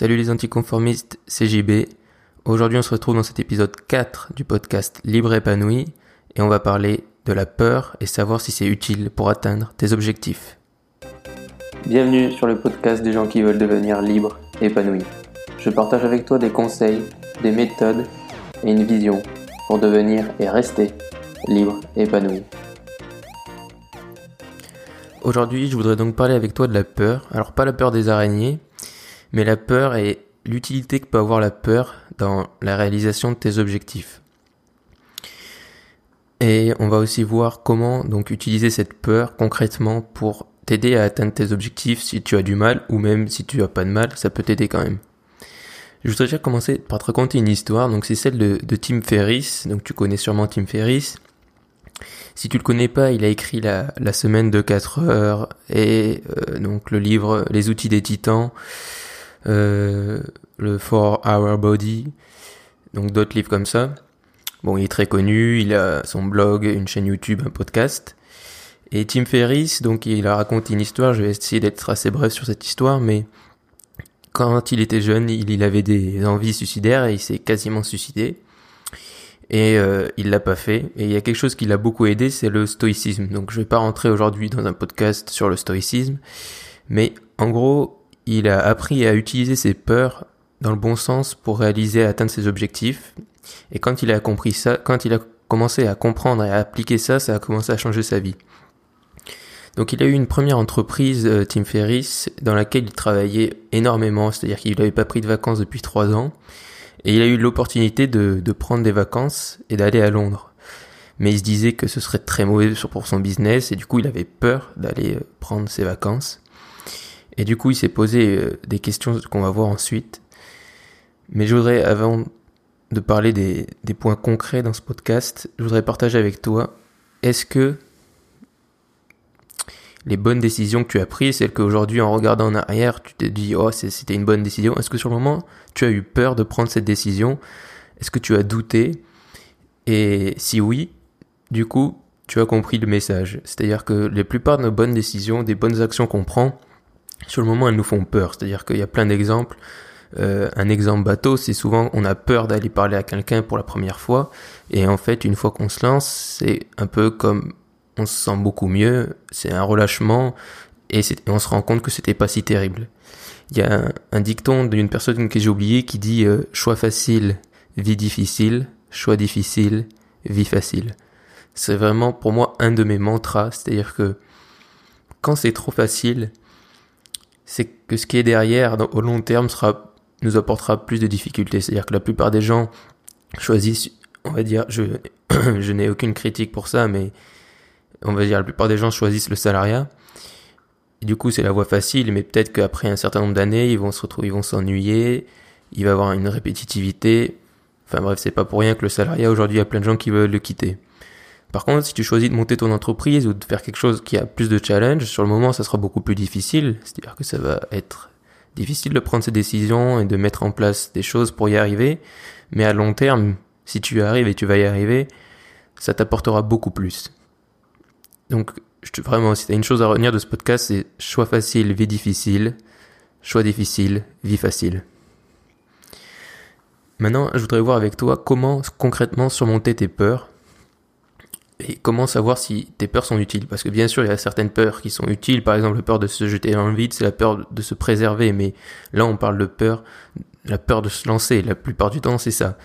Salut les anticonformistes, c'est JB. Aujourd'hui on se retrouve dans cet épisode 4 du podcast Libre épanoui et on va parler de la peur et savoir si c'est utile pour atteindre tes objectifs. Bienvenue sur le podcast des gens qui veulent devenir libres et épanouis. Je partage avec toi des conseils, des méthodes et une vision pour devenir et rester libre et épanoui. Aujourd'hui, je voudrais donc parler avec toi de la peur. Alors pas la peur des araignées, mais la peur et l'utilité que peut avoir la peur dans la réalisation de tes objectifs. Et on va aussi voir comment donc utiliser cette peur concrètement pour t'aider à atteindre tes objectifs si tu as du mal ou même si tu as pas de mal, ça peut t'aider quand même. Je voudrais déjà commencer par te raconter une histoire, donc c'est celle de, Tim Ferriss, donc tu connais sûrement Tim Ferriss. Si tu le connais pas, il a écrit la, la semaine de 4 heures et euh, donc le livre Les outils des titans, euh, le 4 Hour Body, donc d'autres livres comme ça. Bon, il est très connu, il a son blog, une chaîne YouTube, un podcast. Et Tim Ferriss, donc il a raconté une histoire, je vais essayer d'être assez bref sur cette histoire, mais quand il était jeune, il, il avait des envies suicidaires et il s'est quasiment suicidé. Et euh, il l'a pas fait. Et il y a quelque chose qui l'a beaucoup aidé, c'est le stoïcisme. Donc je vais pas rentrer aujourd'hui dans un podcast sur le stoïcisme, mais en gros, il a appris à utiliser ses peurs dans le bon sens pour réaliser et atteindre ses objectifs. Et quand il a compris ça, quand il a commencé à comprendre et à appliquer ça, ça a commencé à changer sa vie. Donc il a eu une première entreprise, euh, Tim Ferriss, dans laquelle il travaillait énormément, c'est-à-dire qu'il n'avait pas pris de vacances depuis trois ans. Et il a eu l'opportunité de, prendre des vacances et d'aller à Londres. Mais il se disait que ce serait très mauvais pour son business et du coup il avait peur d'aller euh, prendre ses vacances. Et du coup il s'est posé euh, des questions qu'on va voir ensuite. Mais je voudrais, avant de parler des, des points concrets dans ce podcast, je voudrais partager avec toi, est-ce que les bonnes décisions que tu as prises, celles qu'aujourd'hui en regardant en arrière, tu t'es dit oh c'était une bonne décision. Est-ce que sur le moment tu as eu peur de prendre cette décision? Est-ce que tu as douté? Et si oui, du coup tu as compris le message. C'est-à-dire que la plupart de nos bonnes décisions, des bonnes actions qu'on prend, sur le moment elles nous font peur. C'est-à-dire qu'il y a plein d'exemples. Euh, un exemple bateau, c'est souvent on a peur d'aller parler à quelqu'un pour la première fois, et en fait une fois qu'on se lance, c'est un peu comme on se sent beaucoup mieux, c'est un relâchement et, on se rend compte que c'était pas si terrible. Il y a un, dicton d'une personne que j'ai oublié qui dit euh, choix facile, vie difficile, choix difficile, vie facile. C'est vraiment pour moi un de mes mantras, c'est-à-dire que quand c'est trop facile, c'est que ce qui est derrière au long terme sera nous apportera plus de difficultés. C'est-à-dire que la plupart des gens choisissent, on va dire, je, je n'ai aucune critique pour ça, mais on va dire la plupart des gens choisissent le salariat. Du coup, c'est la voie facile, mais peut-être qu'après un certain nombre d'années, ils vont se retrouver, ils vont s'ennuyer, il va y avoir une répétitivité. Enfin bref, c'est pas pour rien que le salariat, aujourd'hui, il y a plein de gens qui veulent le quitter. Par contre, si tu choisis de monter ton entreprise ou de faire quelque chose qui a plus de challenge, sur le moment, ça sera beaucoup plus difficile. C'est-à-dire que ça va être difficile de prendre ces décisions et de mettre en place des choses pour y arriver. Mais à long terme, si tu y arrives et tu vas y arriver, ça t'apportera beaucoup plus. Donc, je, vraiment, si t'as une chose à retenir de ce podcast, c'est choix facile, vie difficile, choix difficile, vie facile. Maintenant, je voudrais voir avec toi comment concrètement surmonter tes peurs et comment savoir si tes peurs sont utiles? Parce que bien sûr, il y a certaines peurs qui sont utiles. Par exemple, la peur de se jeter dans le vide, c'est la peur de se préserver. Mais là, on parle de peur, la peur de se lancer. La plupart du temps, c'est ça.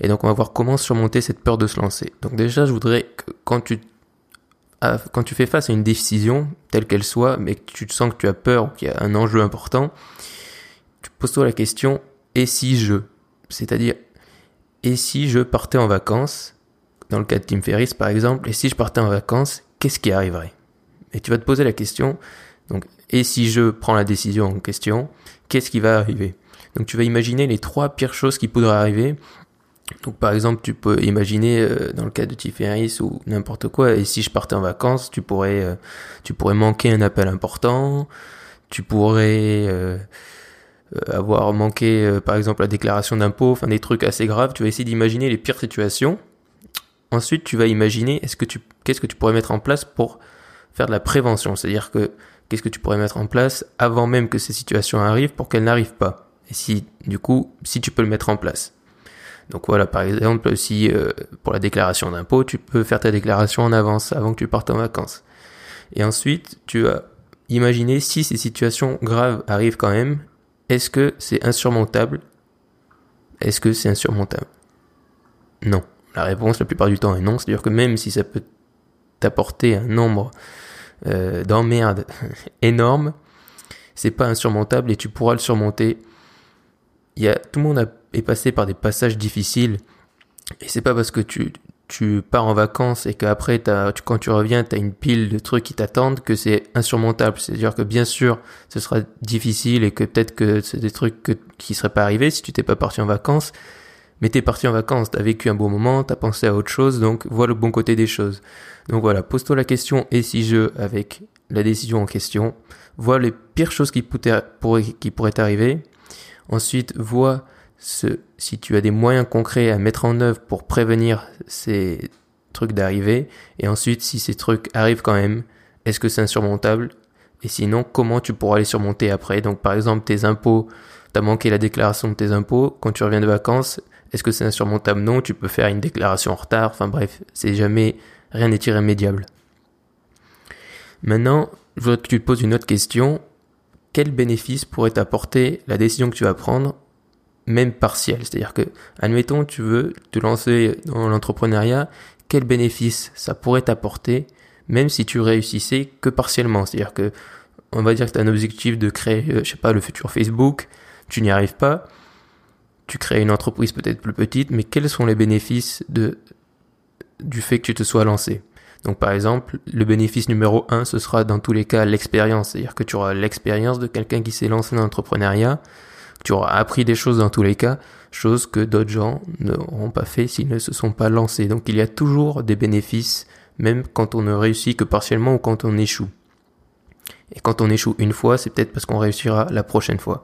Et donc, on va voir comment surmonter cette peur de se lancer. Donc déjà, je voudrais que quand tu quand tu fais face à une décision, telle qu'elle soit, mais que tu sens que tu as peur ou qu'il y a un enjeu important, tu poses-toi la question, et si je? C'est-à-dire, et si je partais en vacances, dans le cas de Tim Ferriss par exemple, et si je partais en vacances, qu'est-ce qui arriverait? Et tu vas te poser la question, donc, et si je prends la décision en question, qu'est-ce qui va arriver? Donc tu vas imaginer les trois pires choses qui pourraient arriver donc par exemple, tu peux imaginer euh, dans le cas de Tiferis ou n'importe quoi, et si je partais en vacances, tu pourrais, euh, tu pourrais manquer un appel important, tu pourrais euh, avoir manqué par exemple la déclaration d'impôt, enfin des trucs assez graves. Tu vas essayer d'imaginer les pires situations. Ensuite, tu vas imaginer est-ce que tu, qu'est-ce que tu pourrais mettre en place pour faire de la prévention, c'est-à-dire que qu'est-ce que tu pourrais mettre en place avant même que ces situations arrivent pour qu'elles n'arrivent pas? Et si, du coup, si tu peux le mettre en place. Donc voilà, par exemple, si euh, pour la déclaration d'impôt, tu peux faire ta déclaration en avance avant que tu partes en vacances. Et ensuite, tu as imaginé si ces situations graves arrivent quand même, est-ce que c'est insurmontable? Est-ce que c'est insurmontable? Non. La réponse la plupart du temps est non. C'est-à-dire que même si ça peut t'apporter un nombre euh, d'emmerdes énorme, c'est pas insurmontable et tu pourras le surmonter. Il y a, tout le monde est passé par des passages difficiles et c'est pas parce que tu, tu pars en vacances et qu'après, tu, quand tu reviens, tu as une pile de trucs qui t'attendent, que c'est insurmontable. C'est-à-dire que bien sûr, ce sera difficile et que peut-être que c'est des trucs que, qui seraient pas arrivés si tu t'es pas parti en vacances. Mais t'es parti en vacances, t'as vécu un bon moment, t'as pensé à autre chose, donc vois le bon côté des choses. Donc voilà, pose-toi la question et si je avec la décision en question, vois les pires choses qui pourraient, t'arriver. Ensuite, vois si tu as des moyens concrets à mettre en œuvre pour prévenir ces trucs d'arriver. Et ensuite, si ces trucs arrivent quand même, est-ce que c'est insurmontable? Et sinon, comment tu pourras les surmonter après? Donc par exemple, tes impôts, t'as manqué la déclaration de tes impôts, quand tu reviens de vacances, est-ce que c'est insurmontable? Non, tu peux faire une déclaration en retard, enfin bref, c'est jamais, rien n'est irrémédiable. Maintenant, je voudrais que tu te poses une autre question. Quel bénéfice pourrait t'apporter la décision que tu vas prendre, même partielle? C'est-à-dire que, admettons, tu veux te lancer dans l'entrepreneuriat, quel bénéfice ça pourrait t'apporter, même si tu réussissais que partiellement? C'est-à-dire que, on va dire que tu as un objectif de créer, euh, je sais pas, le futur Facebook, tu n'y arrives pas, tu crées une entreprise peut-être plus petite, mais quels sont les bénéfices du fait que tu te sois lancé? Donc par exemple, le bénéfice numéro un, ce sera dans tous les cas l'expérience, c'est-à-dire que tu auras l'expérience de quelqu'un qui s'est lancé dans l'entrepreneuriat, tu auras appris des choses dans tous les cas, choses que d'autres gens n'auront pas fait s'ils ne se sont pas lancés. Donc il y a toujours des bénéfices, même quand on ne réussit que partiellement ou quand on échoue. Et quand on échoue une fois, c'est peut-être parce qu'on réussira la prochaine fois.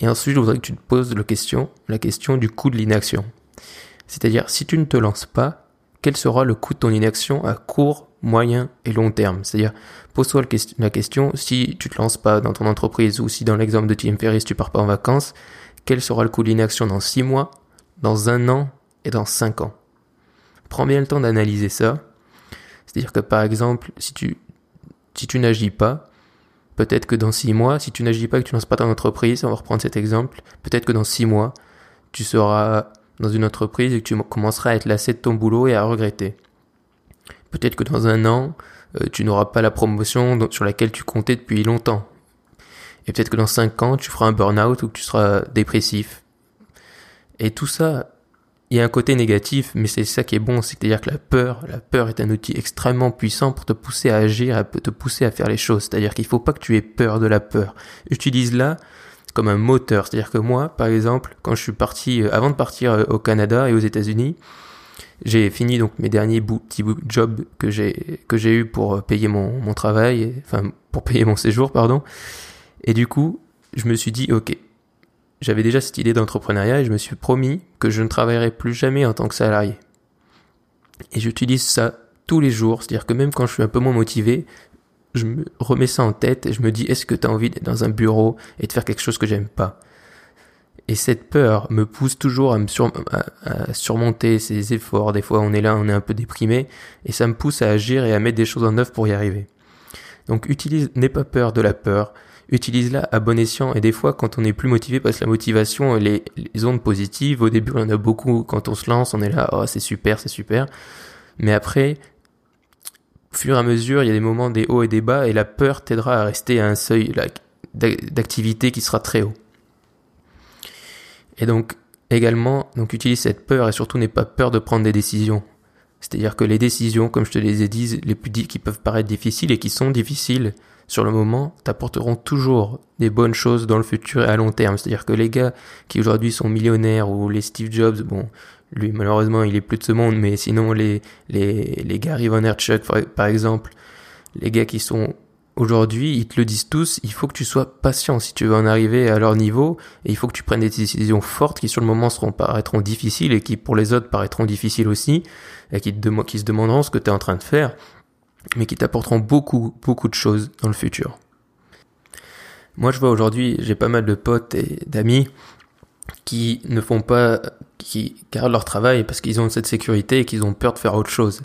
Et ensuite, je voudrais que tu te poses la question, la question du coût de l'inaction. C'est-à-dire, si tu ne te lances pas, quel sera le coût de ton inaction à court, moyen et long terme? C'est-à-dire, pose-toi la question, si tu te lances pas dans ton entreprise ou si dans l'exemple de Tim Ferriss tu pars pas en vacances, quel sera le coût de l'inaction dans 6 mois, dans un an et dans 5 ans? Prends bien le temps d'analyser ça. C'est-à-dire que par exemple, si tu, si tu n'agis pas, peut-être que dans 6 mois, si tu n'agis pas et que tu lances pas ton entreprise, on va reprendre cet exemple, peut-être que dans 6 mois, tu seras dans une entreprise et que tu commenceras à être lassé de ton boulot et à regretter. Peut-être que dans un an, euh, tu n'auras pas la promotion sur laquelle tu comptais depuis longtemps. Et peut-être que dans cinq ans, tu feras un burn-out ou que tu seras dépressif. Et tout ça, il y a un côté négatif, mais c'est ça qui est bon, c'est-à-dire que la peur, la peur est un outil extrêmement puissant pour te pousser à agir, à te pousser à faire les choses. C'est-à-dire qu'il faut pas que tu aies peur de la peur. Utilise-la comme un moteur. C'est-à-dire que moi, par exemple, quand je suis parti, euh, avant de partir euh, au Canada et aux États-Unis, j'ai fini donc mes derniers petits jobs que j'ai que j'ai eu pour euh, payer mon, mon travail, enfin pour payer mon séjour, pardon. Et du coup, je me suis dit, ok, j'avais déjà cette idée d'entrepreneuriat et je me suis promis que je ne travaillerai plus jamais en tant que salarié. Et j'utilise ça tous les jours, c'est-à-dire que même quand je suis un peu moins motivé, je me remets ça en tête et je me dis est-ce que tu as envie d'être dans un bureau et de faire quelque chose que j'aime pas? Et cette peur me pousse toujours à surmonter ces efforts. Des fois on est là, on est un peu déprimé et ça me pousse à agir et à mettre des choses en œuvre pour y arriver. Donc utilise, n'aie pas peur de la peur, utilise-la à bon escient et des fois quand on est plus motivé parce que la motivation, les, les ondes positives, au début on en a beaucoup, quand on se lance on est là, oh c'est super, c'est super. Mais après, au fur et à mesure, il y a des moments des hauts et des bas, et la peur t'aidera à rester à un seuil d'activité qui sera très haut. Et donc, également, donc utilise cette peur et surtout n'aie pas peur de prendre des décisions. C'est-à-dire que les décisions, comme je te les ai dit, les plus qui peuvent paraître difficiles et qui sont difficiles sur le moment, t'apporteront toujours des bonnes choses dans le futur et à long terme. C'est-à-dire que les gars qui aujourd'hui sont millionnaires ou les Steve Jobs, bon, lui, malheureusement, il est plus de ce monde, mais sinon, les, les, les Gary par exemple, les gars qui sont aujourd'hui, ils te le disent tous, il faut que tu sois patient si tu veux en arriver à leur niveau, et il faut que tu prennes des décisions fortes qui sur le moment seront paraîtront difficiles et qui pour les autres paraîtront difficiles aussi, et qui, te, qui se demanderont ce que tu es en train de faire, mais qui t'apporteront beaucoup, beaucoup de choses dans le futur. Moi, je vois aujourd'hui, j'ai pas mal de potes et d'amis qui ne font pas, qui gardent leur travail parce qu'ils ont cette sécurité et qu'ils ont peur de faire autre chose.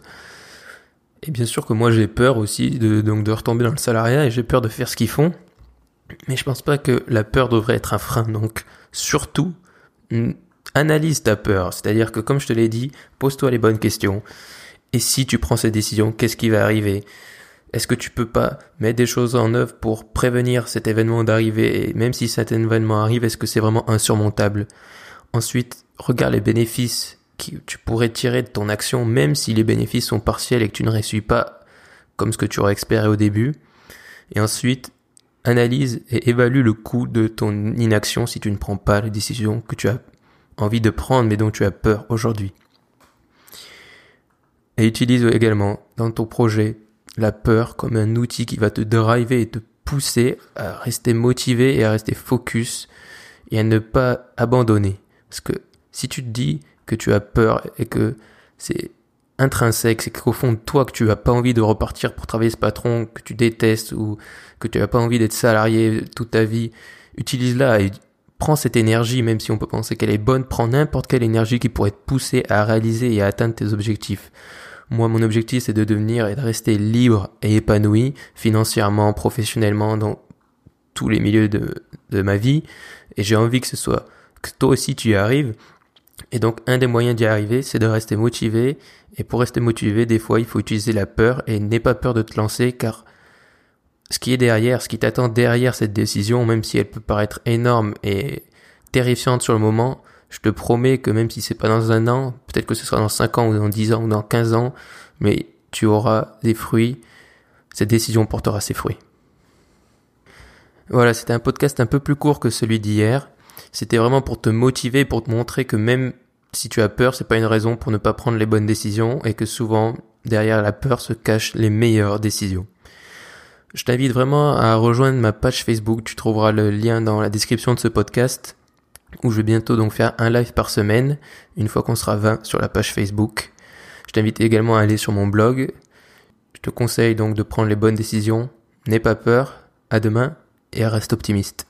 Et bien sûr que moi j'ai peur aussi de, donc de retomber dans le salariat et j'ai peur de faire ce qu'ils font. Mais je pense pas que la peur devrait être un frein. Donc surtout, analyse ta peur. C'est-à-dire que comme je te l'ai dit, pose-toi les bonnes questions. Et si tu prends cette décision, qu'est-ce qui va arriver? Est-ce que tu peux pas mettre des choses en œuvre pour prévenir cet événement d'arriver Et même si cet événement arrive, est-ce que c'est vraiment insurmontable? Ensuite, regarde les bénéfices que tu pourrais tirer de ton action, même si les bénéfices sont partiels et que tu ne réussis pas comme ce que tu aurais espéré au début. Et ensuite, analyse et évalue le coût de ton inaction si tu ne prends pas les décisions que tu as envie de prendre mais dont tu as peur aujourd'hui. Et utilise également dans ton projet la peur comme un outil qui va te driver et te pousser à rester motivé et à rester focus et à ne pas abandonner. Parce que si tu te dis que tu as peur et que c'est intrinsèque, c'est qu'au fond de toi que tu as pas envie de repartir pour travailler ce patron que tu détestes ou que tu as pas envie d'être salarié toute ta vie, utilise-la et prends cette énergie, même si on peut penser qu'elle est bonne, prends n'importe quelle énergie qui pourrait te pousser à réaliser et à atteindre tes objectifs. Moi, mon objectif, c'est de devenir et de rester libre et épanoui, financièrement, professionnellement, dans tous les milieux de, de ma vie. Et j'ai envie que ce soit, que toi aussi tu y arrives. Et donc, un des moyens d'y arriver, c'est de rester motivé. Et pour rester motivé, des fois, il faut utiliser la peur et n'aie pas peur de te lancer car ce qui est derrière, ce qui t'attend derrière cette décision, même si elle peut paraître énorme et terrifiante sur le moment, je te promets que même si c'est pas dans un an, peut-être que ce sera dans 5 ans ou dans 10 ans ou dans 15 ans, mais tu auras des fruits. Cette décision portera ses fruits. Voilà, c'était un podcast un peu plus court que celui d'hier. C'était vraiment pour te motiver, pour te montrer que même si tu as peur, c'est pas une raison pour ne pas prendre les bonnes décisions et que souvent, derrière la peur se cachent les meilleures décisions. Je t'invite vraiment à rejoindre ma page Facebook. Tu trouveras le lien dans la description de ce podcast où je vais bientôt donc faire un live par semaine une fois qu'on sera 20 sur la page Facebook. Je t'invite également à aller sur mon blog. Je te conseille donc de prendre les bonnes décisions. N'aie pas peur. À demain et reste optimiste.